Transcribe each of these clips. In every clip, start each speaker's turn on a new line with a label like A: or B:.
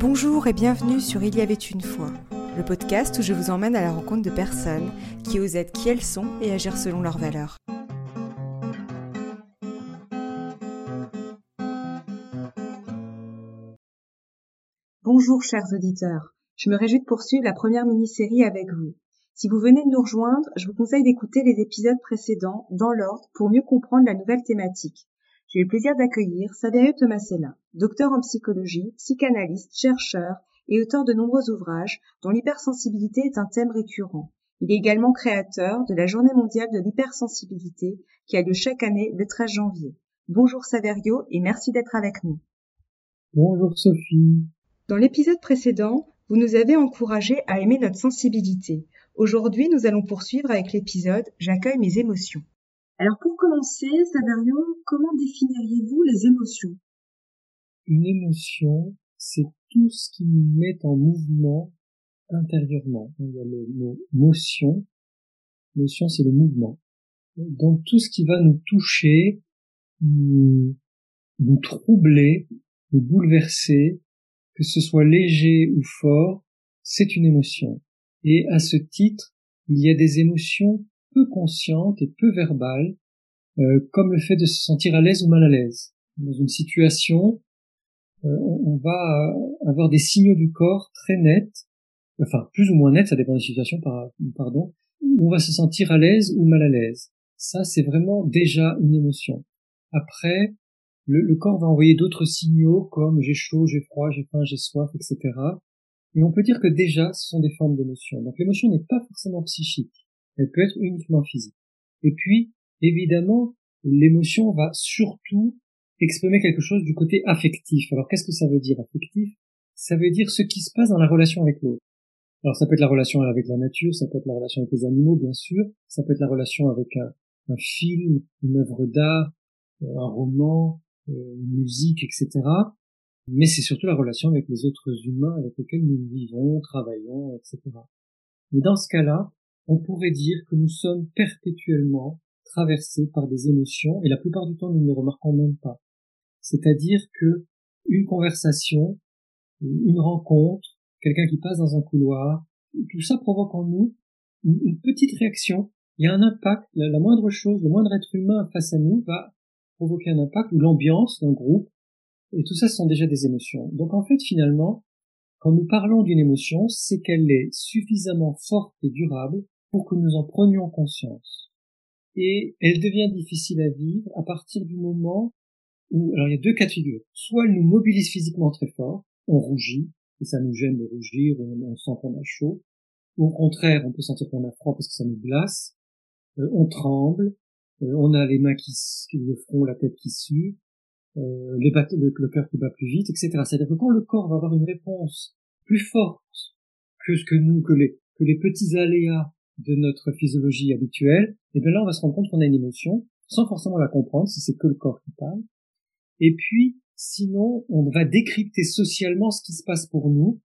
A: Bonjour et bienvenue sur Il y avait une fois, le podcast où je vous emmène à la rencontre de personnes qui osent être qui elles sont et agir selon leurs valeurs. Bonjour chers auditeurs, je me réjouis de poursuivre la première mini-série avec vous. Si vous venez de nous rejoindre, je vous conseille d'écouter les épisodes précédents dans l'ordre pour mieux comprendre la nouvelle thématique. J'ai le plaisir d'accueillir Saverio Tomasella, docteur en psychologie, psychanalyste, chercheur et auteur de nombreux ouvrages dont l'hypersensibilité est un thème récurrent. Il est également créateur de la Journée mondiale de l'hypersensibilité qui a lieu chaque année le 13 janvier. Bonjour Saverio et merci d'être avec nous.
B: Bonjour Sophie.
A: Dans l'épisode précédent, vous nous avez encouragé à aimer notre sensibilité. Aujourd'hui, nous allons poursuivre avec l'épisode J'accueille mes émotions. Alors pour commencer, Saverio, comment définiriez-vous les émotions?
B: Une émotion, c'est tout ce qui nous met en mouvement intérieurement. Il y a le mot motion. Motion, c'est le mouvement. Donc tout ce qui va nous toucher, nous, nous troubler, nous bouleverser, que ce soit léger ou fort, c'est une émotion. Et à ce titre, il y a des émotions peu consciente et peu verbale, euh, comme le fait de se sentir à l'aise ou mal à l'aise. Dans une situation, euh, on, va avoir des signaux du corps très nets, enfin plus ou moins nets, ça dépend des situations, pardon, on va se sentir à l'aise ou mal à l'aise. Ça, c'est vraiment déjà une émotion. Après, le, le corps va envoyer d'autres signaux comme j'ai chaud, j'ai froid, j'ai faim, j'ai soif, etc. Et on peut dire que déjà, ce sont des formes d'émotion. Donc l'émotion n'est pas forcément psychique elle peut être uniquement physique. Et puis, évidemment, l'émotion va surtout exprimer quelque chose du côté affectif. Alors qu'est-ce que ça veut dire affectif? Ça veut dire ce qui se passe dans la relation avec l'autre. Alors ça peut être la relation avec la nature, ça peut être la relation avec les animaux, bien sûr, ça peut être la relation avec un, film, une œuvre d'art, euh, un roman, euh, une musique, etc. Mais c'est surtout la relation avec les autres humains avec lesquels nous vivons, travaillons, etc. Mais dans ce cas-là, on pourrait dire que nous sommes perpétuellement traversés par des émotions et la plupart du temps nous ne les remarquons même pas. C'est-à-dire que une conversation, une rencontre, quelqu'un qui passe dans un couloir, tout ça provoque en nous une, petite réaction. Il y a un impact, la, moindre chose, le moindre être humain face à nous va provoquer un impact ou l'ambiance d'un groupe. Et tout ça, ce sont déjà des émotions. Donc en fait, finalement, quand nous parlons d'une émotion, c'est qu'elle est suffisamment forte et durable pour que nous en prenions conscience. Et elle devient difficile à vivre à partir du moment où, alors il y a deux cas de figure. Soit elle nous mobilise physiquement très fort, on rougit, et ça nous gêne de rougir, on, sent qu'on a chaud. Ou au contraire, on peut sentir qu'on a froid parce que ça nous glace. Euh, on tremble, euh, on a les mains qui, le front, la tête qui sue, euh, les le, le cœur qui bat plus vite, etc. C'est-à-dire que quand le corps va avoir une réponse plus forte que ce que nous, que les, que les petits aléas de notre physiologie habituelle, et bien là on va se rendre compte qu'on a une émotion, sans forcément la comprendre, si c'est que le corps qui parle. Et puis, sinon, on va décrypter socialement ce qui se passe pour nous.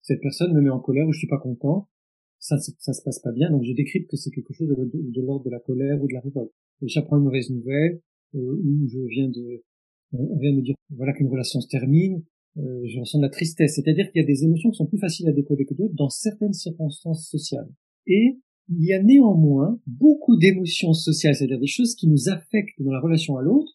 B: Cette personne me met en colère ou je suis pas content. Ça, ça se passe pas bien, donc je décrypte que c'est quelque chose de, l'ordre de la colère ou de la révolte. J'apprends une mauvaise nouvelle, euh, ou je viens de, on vient de me dire, voilà qu'une relation se termine, euh, je ressens de la tristesse. C'est-à-dire qu'il y a des émotions qui sont plus faciles à décoder que d'autres dans certaines circonstances sociales. Et il y a néanmoins beaucoup d'émotions sociales, c'est-à-dire des choses qui nous affectent dans la relation à l'autre,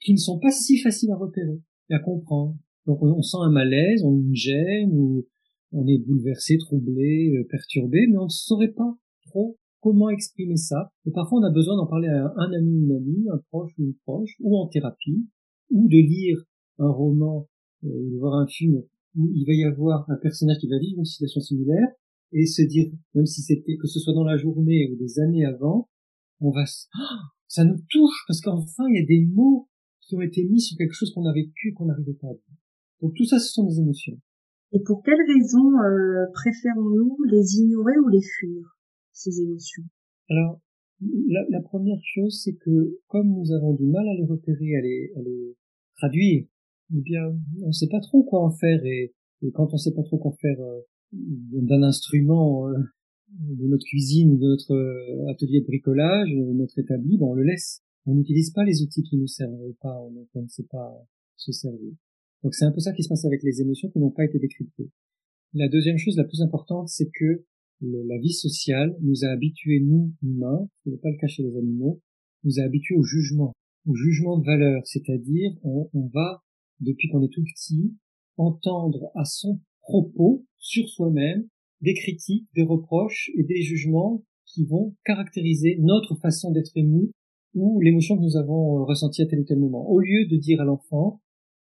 B: qui ne sont pas si faciles à repérer et à comprendre. Donc on, sent un malaise, on une gêne, ou on est bouleversé, troublé, euh, perturbé, mais on ne saurait pas trop comment exprimer ça. Et parfois on a besoin d'en parler à un ami, une amie, un proche ou une proche, ou en thérapie, ou de lire un roman, euh, de voir un film où il va y avoir un personnage qui va vivre une situation similaire, et se dire, même si c'était que ce soit dans la journée ou des années avant, on va, ça nous touche parce qu'enfin il y a des mots qui ont été mis sur quelque chose qu'on a vécu qu'on n'arrivait pas à dire. Donc tout ça, ce sont des émotions.
A: Et pour quelles raisons euh, préférons-nous les ignorer ou les fuir ces émotions?
B: Alors la, la, première chose, c'est que comme nous avons du mal à les repérer, à les, à les traduire, eh bien, on ne sait pas trop quoi en faire et, quand on ne sait pas trop quoi faire euh, d'un instrument euh, de notre cuisine ou de notre euh, atelier de bricolage, euh, notre établi, on le laisse. On n'utilise pas les outils qui nous servent pas, on ne sait pas se servir. Donc c'est un peu ça qui se passe avec les émotions qui n'ont pas été décryptées. La deuxième chose la plus importante, c'est que la vie sociale nous a habitués, nous, humains, ce n'est pas le cas chez les animaux, nous a habitués au jugement, au jugement de valeur, c'est-à-dire on va, depuis qu'on est tout petit, entendre à son propos sur soi-même des critiques, des reproches et des jugements qui vont caractériser notre façon d'être ému ou l'émotion que nous avons ressentie à tel ou tel moment. Au lieu de dire à l'enfant,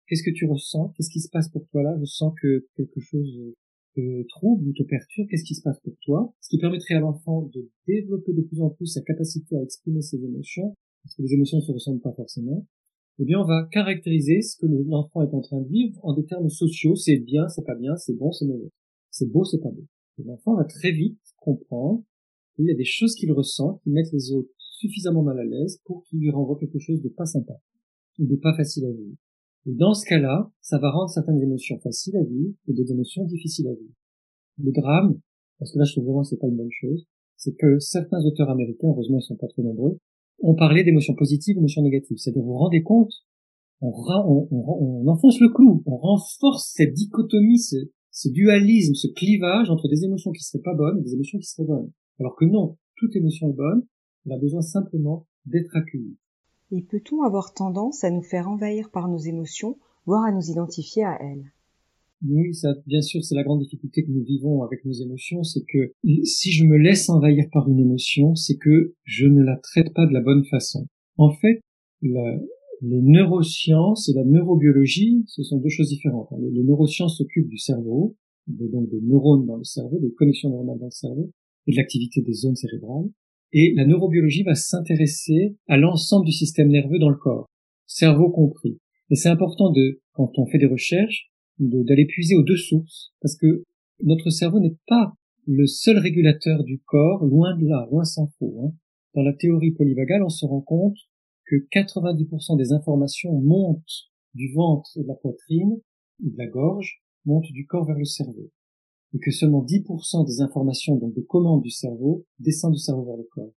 B: qu'est-ce que tu ressens, qu'est-ce qui se passe pour toi là, je sens que quelque chose te trouble ou te perturbe, qu'est-ce qui se passe pour toi, ce qui permettrait à l'enfant de développer de plus en plus sa capacité à exprimer ses émotions, parce que les émotions ne se ressentent pas forcément, eh bien on va caractériser ce que l'enfant est en train de vivre en des termes sociaux, c'est bien, c'est pas bien, c'est bon, c'est mauvais, c'est beau, c'est pas beau. L'enfant va très vite comprendre qu'il y a des choses qu'il ressent qui mettent les autres suffisamment mal à l'aise pour qu'il lui renvoie quelque chose de pas sympa, ou de pas facile à vivre. Et dans ce cas-là, ça va rendre certaines émotions faciles à vivre et des émotions difficiles à vivre. Le drame, parce que là je trouve vraiment que c'est pas une bonne chose, c'est que certains auteurs américains, heureusement ils sont pas trop nombreux, ont parlé d'émotions positives d'émotions négatives. C'est-à-dire vous vous rendez compte, on, on, on, enfonce le clou, on renforce cette dichotomie, ce dualisme, ce clivage entre des émotions qui seraient pas bonnes et des émotions qui seraient bonnes. Alors que non, toute émotion est bonne, elle a besoin simplement d'être accueillie.
A: Et peut-on avoir tendance à nous faire envahir par nos émotions, voire à nous identifier à elles?
B: Oui, ça, bien sûr, c'est la grande difficulté que nous vivons avec nos émotions, c'est que si je me laisse envahir par une émotion, c'est que je ne la traite pas de la bonne façon. En fait, les neurosciences et la neurobiologie, ce sont deux choses différentes. Les, neurosciences s'occupent du cerveau, donc des neurones dans le cerveau, des connexions neuronales dans le cerveau, et de l'activité des zones cérébrales. Et la neurobiologie va s'intéresser à l'ensemble du système nerveux dans le corps, cerveau compris. Et c'est important de, quand on fait des recherches, d'aller puiser aux deux sources, parce que notre cerveau n'est pas le seul régulateur du corps, loin de là, loin s'en faut. Hein. Dans la théorie polyvagale, on se rend compte que 90% des informations montent du ventre et de la poitrine, ou de la gorge, montent du corps vers le cerveau et que seulement 10% des informations, donc des commandes du cerveau, descendent du cerveau vers le corps.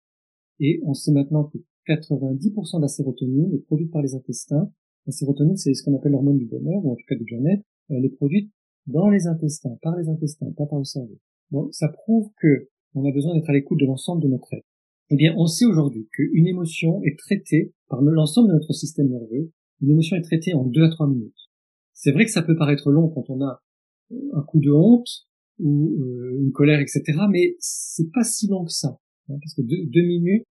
B: Et on sait maintenant que 90% de la sérotonine est produite par les intestins. La sérotonine, c'est ce qu'on appelle l'hormone du bonheur, ou en tout cas du bien-être. Elle est produite dans les intestins, par les intestins, pas par le cerveau. Donc, ça prouve que on a besoin d'être à l'écoute de l'ensemble de notre être. Eh bien, on sait aujourd'hui qu'une émotion est traitée par l'ensemble de notre système nerveux. Une émotion est traitée en 2 à 3 minutes. C'est vrai que ça peut paraître long quand on a un coup de honte, ou euh, une colère, etc. Mais c'est pas si long que ça, hein, parce que deux, minutes,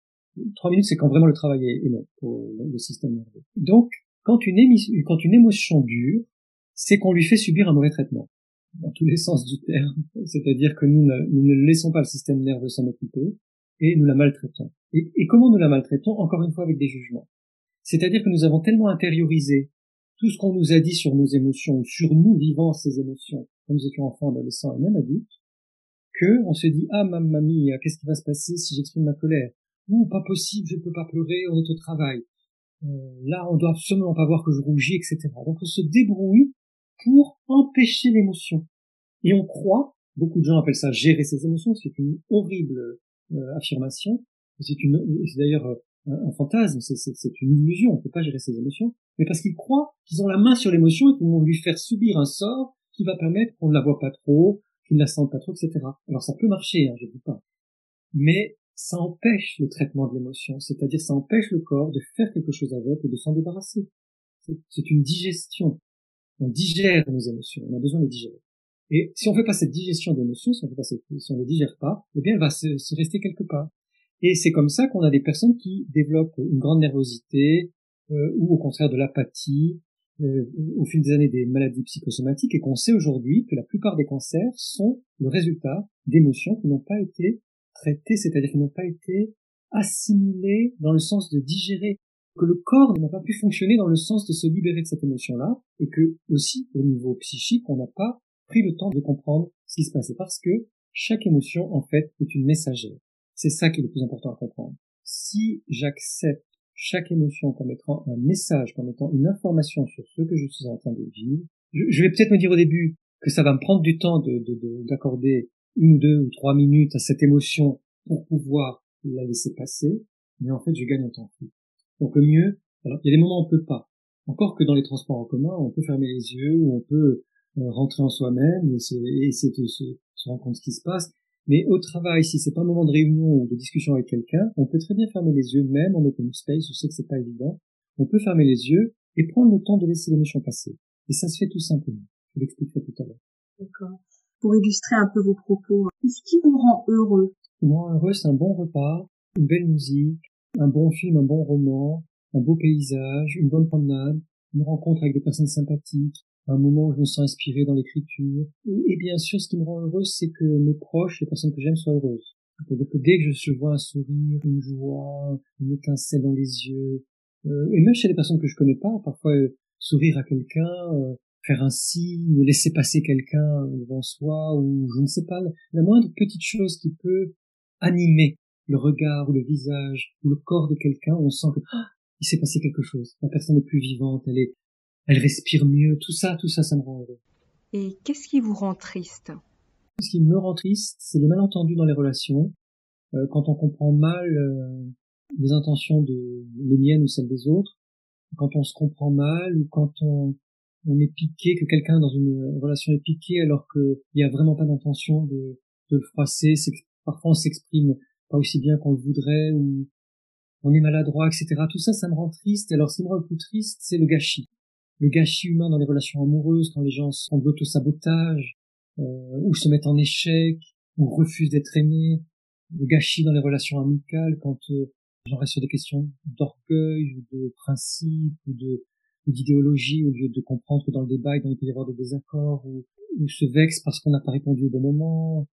B: trois minutes, c'est quand vraiment le travail est long pour le système nerveux. Donc, quand une, émotion dure, c'est qu'on lui fait subir un mauvais traitement, dans tous les sens du terme. C'est-à-dire que nous ne laissons pas le système nerveux s'en occuper et nous la maltraitons. Et, et comment nous la maltraitons? Encore une fois avec des jugements. C'est-à-dire que nous avons tellement intériorisé tout ce qu'on nous a dit sur nos émotions, sur nous vivant ces émotions, quand nous étions enfants, adolescents et même adultes, que on se dit ah ma mamie, qu'est-ce qui va se passer si j'exprime ma colère? Ou pas possible, je ne peux pas pleurer, on est au travail. Euh, là, on doit absolument pas voir que je rougis, etc. Donc on se débrouille pour empêcher l'émotion. Et on croit, beaucoup de gens appellent ça gérer ses émotions, c'est une horrible affirmation. C'est une, c'est d'ailleurs euh, un, fantasme, c'est une illusion, on ne peut pas gérer ses émotions, mais parce qu'ils croient qu'ils ont la main sur l'émotion et qu'ils vont lui faire subir un sort qui va permettre qu'on ne la voit pas trop, qu'il ne la sente pas trop, etc. Alors ça peut marcher, hein, je dis pas. Mais ça empêche le traitement de l'émotion, c'est-à-dire ça empêche le corps de faire quelque chose avec et de s'en débarrasser. C'est une digestion. On digère nos émotions, on a besoin de digérer. Et si on fait pas cette digestion d'émotions, si on ne les digère pas, eh bien elle va se, se rester quelque part. Et c'est comme ça qu'on a des personnes qui développent une grande nervosité euh, ou au contraire de l'apathie euh, au fil des années des maladies psychosomatiques et qu'on sait aujourd'hui que la plupart des cancers sont le résultat d'émotions qui n'ont pas été traitées, c'est-à-dire qui n'ont pas été assimilées dans le sens de digérer, que le corps n'a pas pu fonctionner dans le sens de se libérer de cette émotion-là et que aussi au niveau psychique on n'a pas pris le temps de comprendre ce qui se passait parce que chaque émotion en fait est une messagère. C'est ça qui est le plus important à comprendre. Si j'accepte chaque émotion comme étant un message, comme étant une information sur ce que je suis en train de vivre, je, vais peut-être me dire au début que ça va me prendre du temps d'accorder de, une ou deux ou trois minutes à cette émotion pour pouvoir la laisser passer, mais en fait je gagne un temps fou. Donc mieux, alors il y a des moments où on peut pas. Encore que dans les transports en commun, on peut fermer les yeux, ou on peut rentrer en soi-même et, essayer de se, rendre compte de ce qui se passe. Mais au travail, si c'est pas un moment de réunion ou de discussion avec quelqu'un, on peut très bien fermer les yeux, même en open space. Je sais que c'est pas évident. On peut fermer les yeux et prendre le temps de laisser l'émotion passer. Et ça se fait tout simplement. Je l'expliquerai tout à l'heure.
A: D'accord. Pour illustrer un peu vos propos, qu'est-ce qui vous rend heureux?
B: Rend heureux, c'est un bon repas, une belle musique, un bon film, un bon roman, un beau paysage, une bonne promenade, une rencontre avec des personnes sympathiques, un moment où je me sens inspiré dans l'écriture. Et, bien sûr, ce qui me rend heureux, c'est que mes proches, les personnes que j'aime, soient heureuses. C'est-à-dire que dès que je vois un sourire, une joie, une étincelle dans les yeux, euh, et même chez les personnes que je connais pas, parfois euh, sourire à quelqu'un, euh, faire un signe, laisser passer quelqu'un devant soi, ou je ne sais pas, la moindre petite chose qui peut animer le regard ou le visage ou le corps de quelqu'un, on sent que ah, il s'est passé quelque chose. La personne est plus vivante, elle est, elle respire mieux. Tout ça, tout ça, ça me rend heureux.
A: Et qu'est-ce qui vous rend triste?
B: Ce qui me rend triste, c'est les malentendus dans les relations. Euh, quand on comprend mal euh, les intentions de les miennes ou celles des autres, quand on se comprend mal ou quand on, on est piqué, que quelqu'un dans une relation est piqué alors qu'il n'y a vraiment pas d'intention de, de le froisser, parfois on s'exprime pas aussi bien qu'on le voudrait ou on est maladroit, etc. Tout ça, ça me rend triste. Alors, ce qui me rend le plus triste, c'est le gâchis. Le gâchis humain dans les relations amoureuses, quand les gens sont de l'auto-sabotage, euh, ou se mettent en échec, ou refusent d'être aimés. Le gâchis dans les relations amicales, quand euh, les gens restent sur des questions d'orgueil, ou de principe, ou d'idéologie, au lieu de comprendre que dans le débat, il peut y avoir des désaccords, ou, ou se vexent parce qu'on n'a pas répondu au bon moment,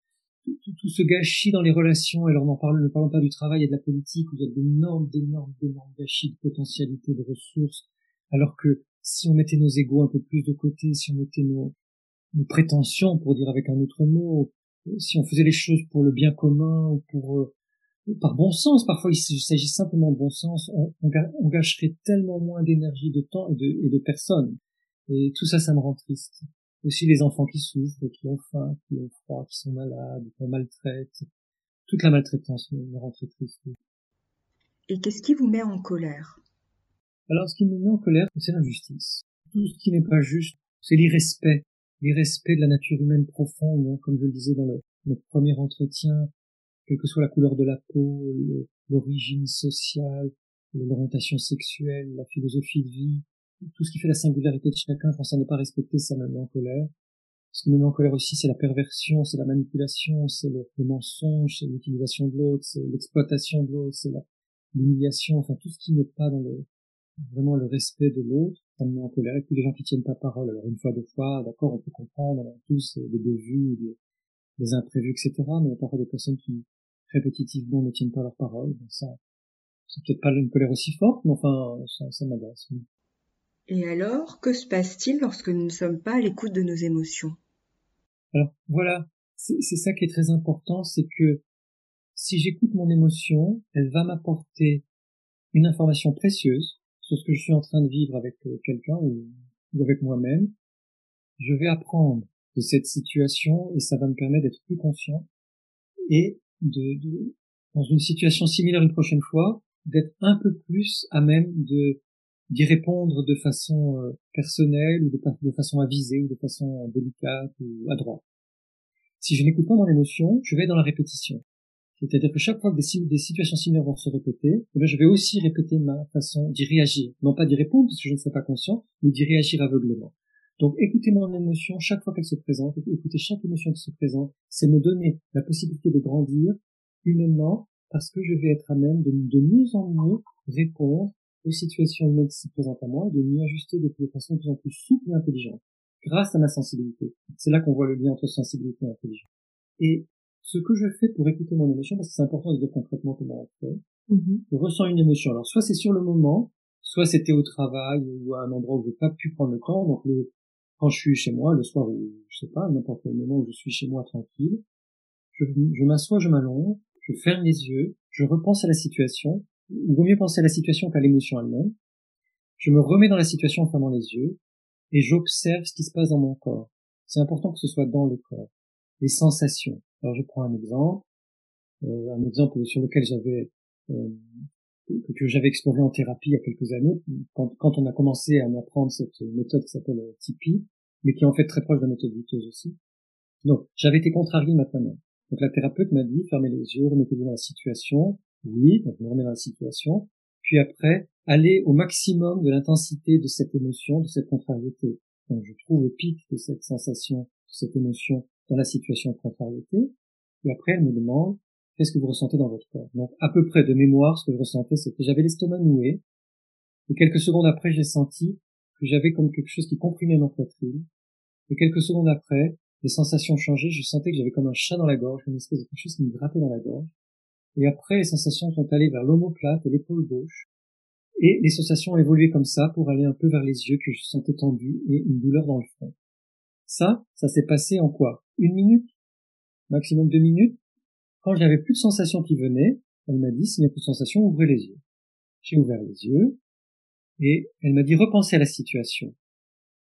B: tout, ce gâchis dans les relations, alors n'en parlons, ne parlons pas du travail et de la politique, où il y d'énormes, d'énormes, d'énormes gâchis de potentialités, de ressources, alors que si on mettait nos égaux un peu plus de côté, si on mettait nos, nos prétentions, pour dire avec un autre mot, si on faisait les choses pour le bien commun, ou pour euh, par bon sens, parfois il s'agit simplement de bon sens, on, on, gâcherait tellement moins d'énergie, de temps et de, personnes. Et tout ça, ça me rend triste aussi les enfants qui souffrent, qui ont faim, qui ont froid, qui sont malades, qu'on maltraite. Toute la maltraitance me, rend très triste.
A: Et qu'est-ce qui vous met en colère?
B: Alors, ce qui me met en colère, c'est l'injustice. Tout ce qui n'est pas juste, c'est l'irrespect. L'irrespect de la nature humaine profonde, hein, comme je le disais dans le, premier entretien, quelle que soit la couleur de la peau, l'origine sociale, l'orientation sexuelle, la philosophie de vie, tout ce qui fait la singularité de chacun, quand ça n'est pas respecté, ça me met en colère. Ce qui me met en colère aussi, c'est la perversion, c'est la manipulation, c'est le, mensonge, c'est l'utilisation de l'autre, c'est l'exploitation de l'autre, c'est l'humiliation, enfin tout ce qui n'est pas dans le vraiment le respect de l'autre, ça me met en colère. Et puis les gens qui tiennent pas parole, alors une fois, deux fois, d'accord, on peut comprendre, on a tous des bévues, des, des imprévus, etc. Mais il y a parfois des personnes qui répétitivement ne tiennent pas leur parole. ça, c'est peut-être pas une colère aussi forte, mais enfin, ça, ça m'agace.
A: Et alors, que se passe-t-il lorsque nous ne sommes pas à l'écoute de nos émotions?
B: Alors voilà, c'est ça qui est très important, c'est que si j'écoute mon émotion, elle va m'apporter une information précieuse sur ce que je suis en train de vivre avec euh, quelqu'un ou, avec moi-même. Je vais apprendre de cette situation et ça va me permettre d'être plus conscient et de, dans une situation similaire une prochaine fois, d'être un peu plus à même de d'y répondre de façon euh, personnelle ou de, façon avisée ou de façon délicate ou à droite. Si je n'écoute pas mon émotion, je vais dans la répétition. C'est-à-dire que chaque fois que des, situations similaires vont se répéter, eh je vais aussi répéter ma façon d'y réagir. Non pas d'y répondre parce que je ne serai pas conscient, mais d'y réagir aveuglément. Donc écouter mon émotion chaque fois qu'elle se présente, écouter chaque émotion qui se présente, c'est me donner la possibilité de grandir humainement parce que je vais être à même de, mieux en mieux répondre aux situations humaines qui se présentent à moi, de m'y ajuster de façon de plus en plus souple et intelligente, grâce à ma sensibilité. C'est là qu'on voit le lien entre sensibilité et intelligence. Ce que je fais pour écouter mon émotion, parce que c'est important de dire concrètement comment on fait, mm-hmm. je ressens une émotion. Alors soit c'est sur le moment, soit c'était au travail ou à un endroit où j'ai pas pu prendre le temps, donc le, quand je suis chez moi, le soir ou je sais pas, n'importe quel moment où je suis chez moi tranquille, je, je m'assois, je m'allonge, je ferme les yeux, je repense à la situation, il vaut mieux penser à la situation qu'à l'émotion elle-même. Je me remets dans la situation en fermant les yeux et j'observe ce qui se passe dans mon corps. C'est important que ce soit dans le corps. Les sensations. Alors je prends un exemple, euh, un exemple sur lequel j'avais euh, que j'avais exploré en thérapie il y a quelques années, quand, quand on a commencé à m'apprendre cette méthode qui s'appelle euh, Tipeee, mais qui est en fait très proche de la méthode viteuse aussi. Donc, j'avais été contrarié maintenant. Donc, la thérapeute m'a dit, fermez les yeux, remettez-vous dans la situation. Oui, donc me remets dans la situation. Puis après, allez au maximum de l'intensité de cette émotion, de cette contrariété. Donc, je trouve le pic de cette sensation, de cette émotion dans la situation de contrariété. Et après, elle me demande, qu'est-ce que vous ressentez dans votre corps? Donc, à peu près de mémoire, ce que je ressentais, c'est que j'avais l'estomac noué. Et quelques secondes après, j'ai senti que j'avais comme quelque chose qui comprimait ma poitrine. Et quelques secondes après, les sensations changeaient. Je sentais que j'avais comme un chat dans la gorge, une espèce de quelque chose qui me grattait dans la gorge. Et après, les sensations sont allées vers l'omoplate et l'épaule gauche. Et les sensations ont évolué comme ça pour aller un peu vers les yeux que je sentais tendus et une douleur dans le front. Ça, ça s'est passé en quoi? Une minute? Maximum deux minutes? Quand j'avais plus de sensations qui venaient, elle m'a dit, s'il n'y a plus de sensations, ouvrez les yeux. J'ai ouvert les yeux, et elle m'a dit, repensez à la situation.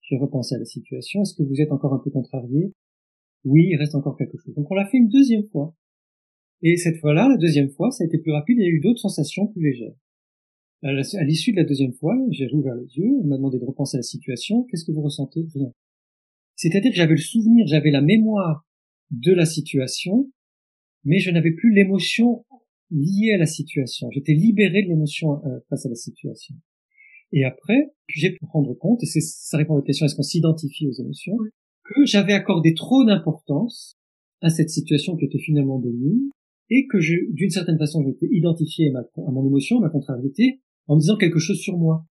B: J'ai repensé à la situation. Est-ce que vous êtes encore un peu contrarié? Oui, il reste encore quelque chose. Donc on l'a fait une deuxième fois. Et cette fois-là, la deuxième fois, ça a été plus rapide, il y a eu d'autres sensations plus légères. À l'issue de la deuxième fois, j'ai rouvert les yeux, elle m'a demandé de repenser à la situation, qu'est-ce que vous ressentez? Rien. C'est-à-dire que j'avais le souvenir, j'avais la mémoire de la situation, mais je n'avais plus l'émotion liée à la situation. J'étais libéré de l'émotion euh, face à la situation. Et après, j'ai pu prendre compte, et c'est, ça répond à votre question, est-ce qu'on s'identifie aux émotions, que j'avais accordé trop d'importance à cette situation qui était finalement bénigne, et que je, d'une certaine façon, j'étais identifié à, à mon émotion, à ma contrariété, en me disant quelque chose sur moi.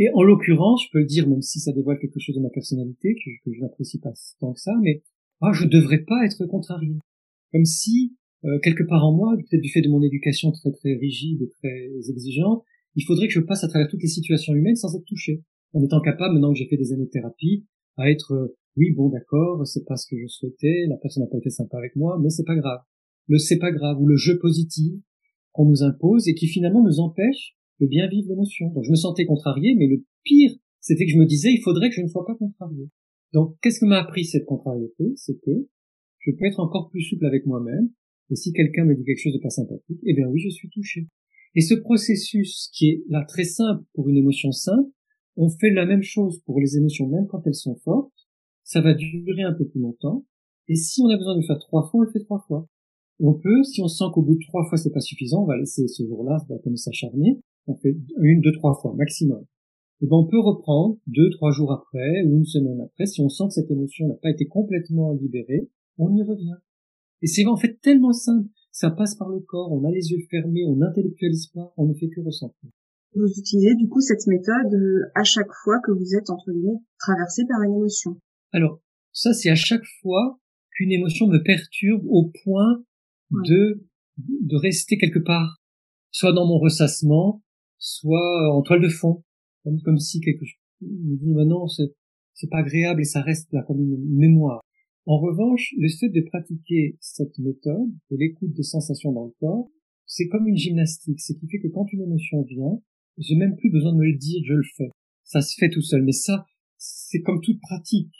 B: Et en l'occurrence, je peux le dire, même si ça dévoile quelque chose de ma personnalité, que, je n'apprécie pas tant que ça, mais ah, je devrais pas être contrarié. Comme si, euh, quelque part en moi, peut-être du fait de mon éducation très très rigide et très exigeante, il faudrait que je passe à travers toutes les situations humaines sans être touché. En étant capable, maintenant que j'ai fait des années de thérapie, à être, euh, oui, bon, d'accord, c'est pas ce que je souhaitais, la personne n'a pas été sympa avec moi, mais c'est pas grave. Le c'est pas grave, ou le jeu positif qu'on nous impose et qui finalement nous empêche de bien vivre l'émotion. Donc je me sentais contrarié, mais le pire, c'était que je me disais, il faudrait que je ne sois pas contrarié. Donc qu'est-ce que m'a appris cette contrariété? C'est que je peux être encore plus souple avec moi-même, et si quelqu'un me dit quelque chose de pas sympathique, eh bien oui, je suis touché. Et ce processus qui est là très simple pour une émotion simple, on fait la même chose pour les émotions même quand elles sont fortes. Ça va durer un peu plus longtemps. Et si on a besoin de le faire trois fois, on le fait trois fois. Et on peut, si on sent qu'au bout de trois fois c'est pas suffisant, on va laisser ce jour-là, ça va comme s'acharner. On fait une, deux, trois fois maximum. Et ben on peut reprendre deux, trois jours après ou une semaine après. Si on sent que cette émotion n'a pas été complètement libérée, on y revient. Et c'est en fait tellement simple ça passe par le corps, on a les yeux fermés, on n'intellectualise pas, on ne fait que ressentir.
A: Vous utilisez du coup cette méthode euh, à chaque fois que vous êtes entre guillemets traversé par une émotion.
B: Alors ça c'est à chaque fois qu'une émotion me perturbe au point de de rester quelque part, soit dans mon ressassement, soit en toile de fond, comme, si quelque chose me dit maintenant c'est c'est pas agréable et ça reste là comme une mémoire. En revanche, le fait de pratiquer cette méthode, de l'écoute des sensations dans le corps, c'est comme une gymnastique. C'est qui fait que quand une émotion vient, j'ai même plus besoin de me le dire, je le fais. Ça se fait tout seul. Mais ça, c'est comme toute pratique.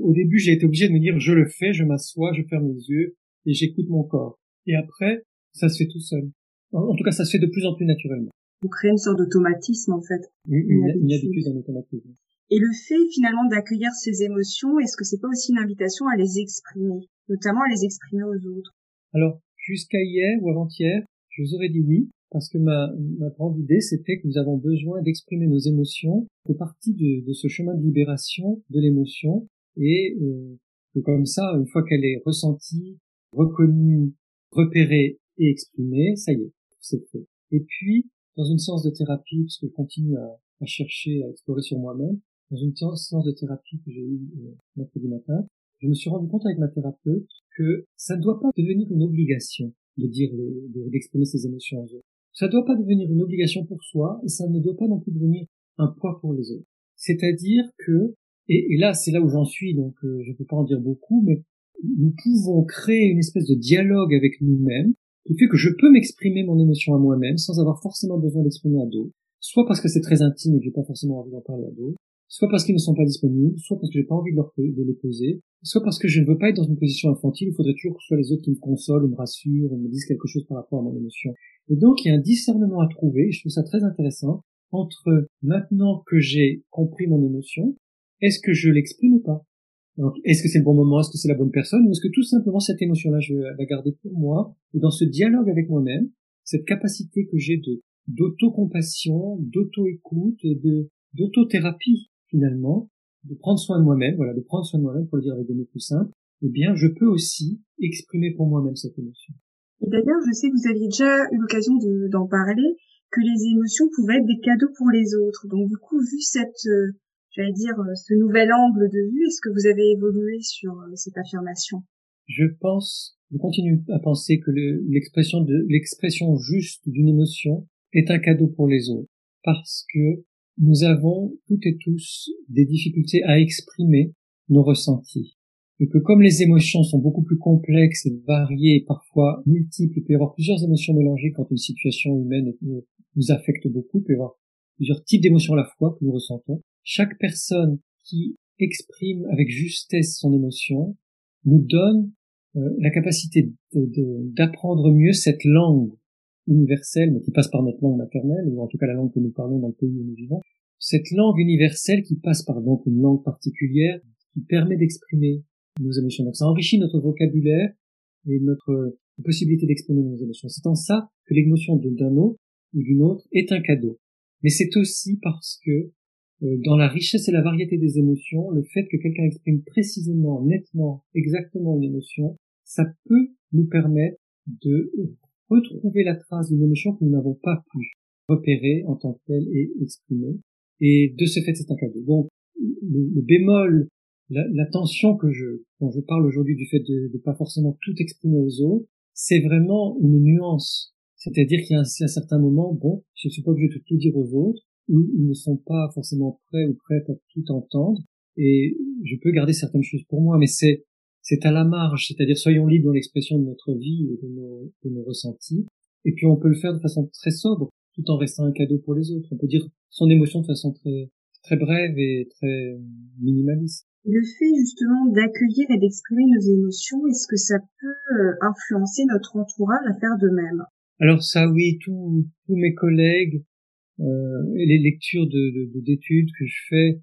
B: Au début, j'ai été obligé de me dire, je le fais, je m'assois, je ferme les yeux et j'écoute mon corps. Et après, ça se fait tout seul. En tout cas, ça se fait de plus en plus naturellement.
A: Vous créez une sorte d'automatisme, en fait.
B: Une, une, une habitude, un automatisme.
A: Et le fait finalement d'accueillir ces émotions, est-ce que c'est pas aussi une invitation à les exprimer, notamment à les exprimer aux autres?
B: Alors, jusqu'à hier ou avant-hier, je vous aurais dit oui, parce que ma, ma grande idée, c'était que nous avons besoin d'exprimer nos émotions, de partie de, de, ce chemin de libération de l'émotion, et euh, que comme ça, une fois qu'elle est ressentie, reconnue, repérée et exprimée, ça y est, c'est fait. Et puis, dans une séance de thérapie, puisque je continue à, à chercher, à explorer sur moi-même, dans une séance de thérapie que j'ai eue euh, mercredi matin, je me suis rendu compte avec ma thérapeute que ça ne doit pas devenir une obligation de dire, d'exprimer ses émotions aux autres. Ça ne doit pas devenir une obligation pour soi et ça ne doit pas non plus devenir un poids pour les autres. C'est-à-dire que, et, là c'est là où j'en suis, donc euh, je ne peux pas en dire beaucoup, mais nous pouvons créer une espèce de dialogue avec nous-mêmes qui fait que je peux m'exprimer mon émotion à moi-même sans avoir forcément besoin d'exprimer à d'autres, soit parce que c'est très intime et que j'ai pas forcément envie d'en parler à d'autres, soit parce qu'ils ne sont pas disponibles, soit parce que j'ai pas envie de, de les poser, soit parce que je ne veux pas être dans une position infantile, il faudrait toujours que ce soit les autres qui me consolent, ou me rassurent, ou me disent quelque chose par rapport à mon émotion. Et donc, il y a un discernement à trouver, et je trouve ça très intéressant, entre maintenant que j'ai compris mon émotion, est-ce que je l'exprime ou pas? Est-ce que c'est le bon moment? Est-ce que c'est la bonne personne? Ou est-ce que tout simplement cette émotion-là, je vais la garder pour moi? Et dans ce dialogue avec moi-même, cette capacité que j'ai de d'auto-compassion, d'auto-écoute, de d'auto-thérapie finalement, de prendre soin de moi-même, voilà, de prendre soin de moi-même pour le dire avec des mots plus simples, eh bien, je peux aussi exprimer pour moi-même cette émotion.
A: Et d'ailleurs, je sais que vous aviez déjà eu l'occasion d'en parler, que les émotions pouvaient être des cadeaux pour les autres. Donc, du coup, vu cette, euh, j'allais dire, euh, ce nouvel angle de vue, est-ce que vous avez évolué sur euh, cette affirmation?
B: Je pense, je continue à penser que l'expression l'expression juste d'une émotion est un cadeau pour les autres, parce que nous avons toutes et tous des difficultés à exprimer nos ressentis. Et que comme les émotions sont beaucoup plus complexes et variées, parfois multiples, il peut y avoir plusieurs émotions mélangées quand une situation humaine nous affecte beaucoup, il peut y avoir plusieurs types d'émotions à la fois que nous ressentons. Chaque personne qui exprime avec justesse son émotion nous donne euh, la capacité d'apprendre mieux cette langue universelle, mais qui passe par notre langue maternelle, ou en tout cas la langue que nous parlons dans le pays où nous vivons, cette langue universelle qui passe par donc une langue particulière, qui permet d'exprimer nos émotions. Donc ça enrichit notre vocabulaire et notre possibilité d'exprimer nos émotions. C'est en ça que l'émotion d'un autre ou d'une autre est un cadeau. Mais c'est aussi parce que dans la richesse et la variété des émotions, le fait que quelqu'un exprime précisément, nettement, exactement une émotion, ça peut nous permettre de retrouver la trace d'une émotion que nous n'avons pas pu repérer en tant que telle et exprimer. Et de ce fait, c'est un cadeau. Donc, le, bémol, l'attention que je, quand je parle aujourd'hui du fait de ne pas forcément tout exprimer aux autres, c'est vraiment une nuance. C'est-à-dire qu'il y a un, un certain moment, bon, je ne suis pas obligé de tout dire aux autres, ils ne sont pas forcément prêts ou prêtes à tout entendre, et je peux garder certaines choses pour moi, mais c'est c'est à la marge, c'est-à-dire soyons libres dans l'expression de notre vie et de nos, de nos ressentis, et puis on peut le faire de façon très sobre, tout en restant un cadeau pour les autres. On peut dire son émotion de façon très très brève et très minimaliste.
A: Le fait justement d'accueillir et d'exprimer nos émotions, est-ce que ça peut euh, influencer notre entourage à faire de même?
B: Alors ça oui, tous tous mes collègues les lectures de d'études que je fais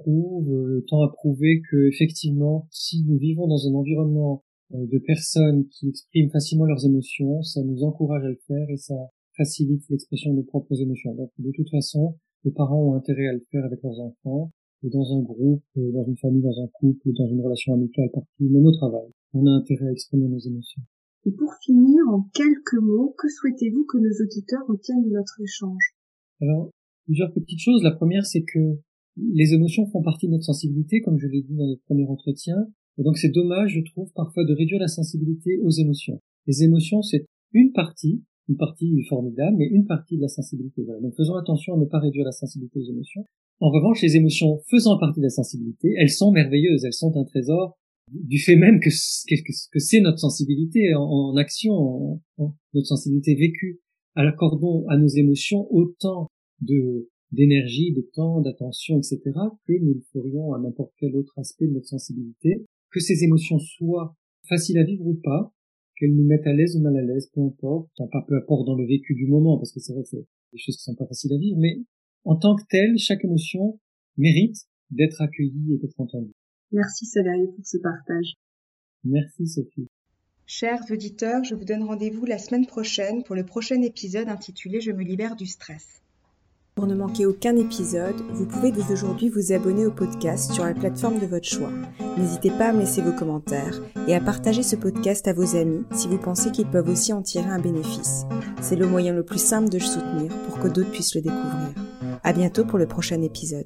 B: prouve, euh, tend à prouver que effectivement, si nous vivons dans un environnement euh, de personnes qui expriment facilement leurs émotions, ça nous encourage à le faire et ça facilite l'expression de nos propres émotions. Donc de toute façon, les parents ont intérêt à le faire avec leurs enfants, et dans un groupe, euh, dans une famille, dans un couple, dans une relation amicale partout, même au travail. On a intérêt à exprimer nos émotions.
A: Et pour finir, en quelques mots, que souhaitez-vous que nos auditeurs retiennent de notre échange?
B: Alors, plusieurs petites choses. La première, c'est que les émotions font partie de notre sensibilité, comme je l'ai dit dans notre premier entretien. Et donc c'est dommage, je trouve, parfois de réduire la sensibilité aux émotions. Les émotions, c'est une partie, une partie formidable, mais une partie de la sensibilité. Donc faisons attention à ne pas réduire la sensibilité aux émotions. En revanche, les émotions faisant partie de la sensibilité, elles sont merveilleuses, elles sont un trésor du fait même que, que, c'est notre sensibilité en, action, notre sensibilité vécue. Accordons à nos émotions autant de d'énergie, de temps, d'attention, etc., que nous le ferions à n'importe quel autre aspect de notre sensibilité, que ces émotions soient faciles à vivre ou pas, qu'elles nous mettent à l'aise ou mal à l'aise, peu importe, enfin pas peu importe dans le vécu du moment, parce que c'est vrai que c'est des choses qui sont pas faciles à vivre, mais en tant que telle, chaque émotion mérite d'être accueillie et d'être entendue.
A: Merci Salarié pour ce partage.
B: Merci Sophie.
A: Chers auditeurs, je vous donne rendez-vous la semaine prochaine pour le prochain épisode intitulé Je me libère du stress. Pour ne manquer aucun épisode, vous pouvez dès aujourd'hui vous abonner au podcast sur la plateforme de votre choix. N'hésitez pas à me laisser vos commentaires et à partager ce podcast à vos amis si vous pensez qu'ils peuvent aussi en tirer un bénéfice. C'est le moyen le plus simple de le soutenir pour que d'autres puissent le découvrir. À bientôt pour le prochain épisode.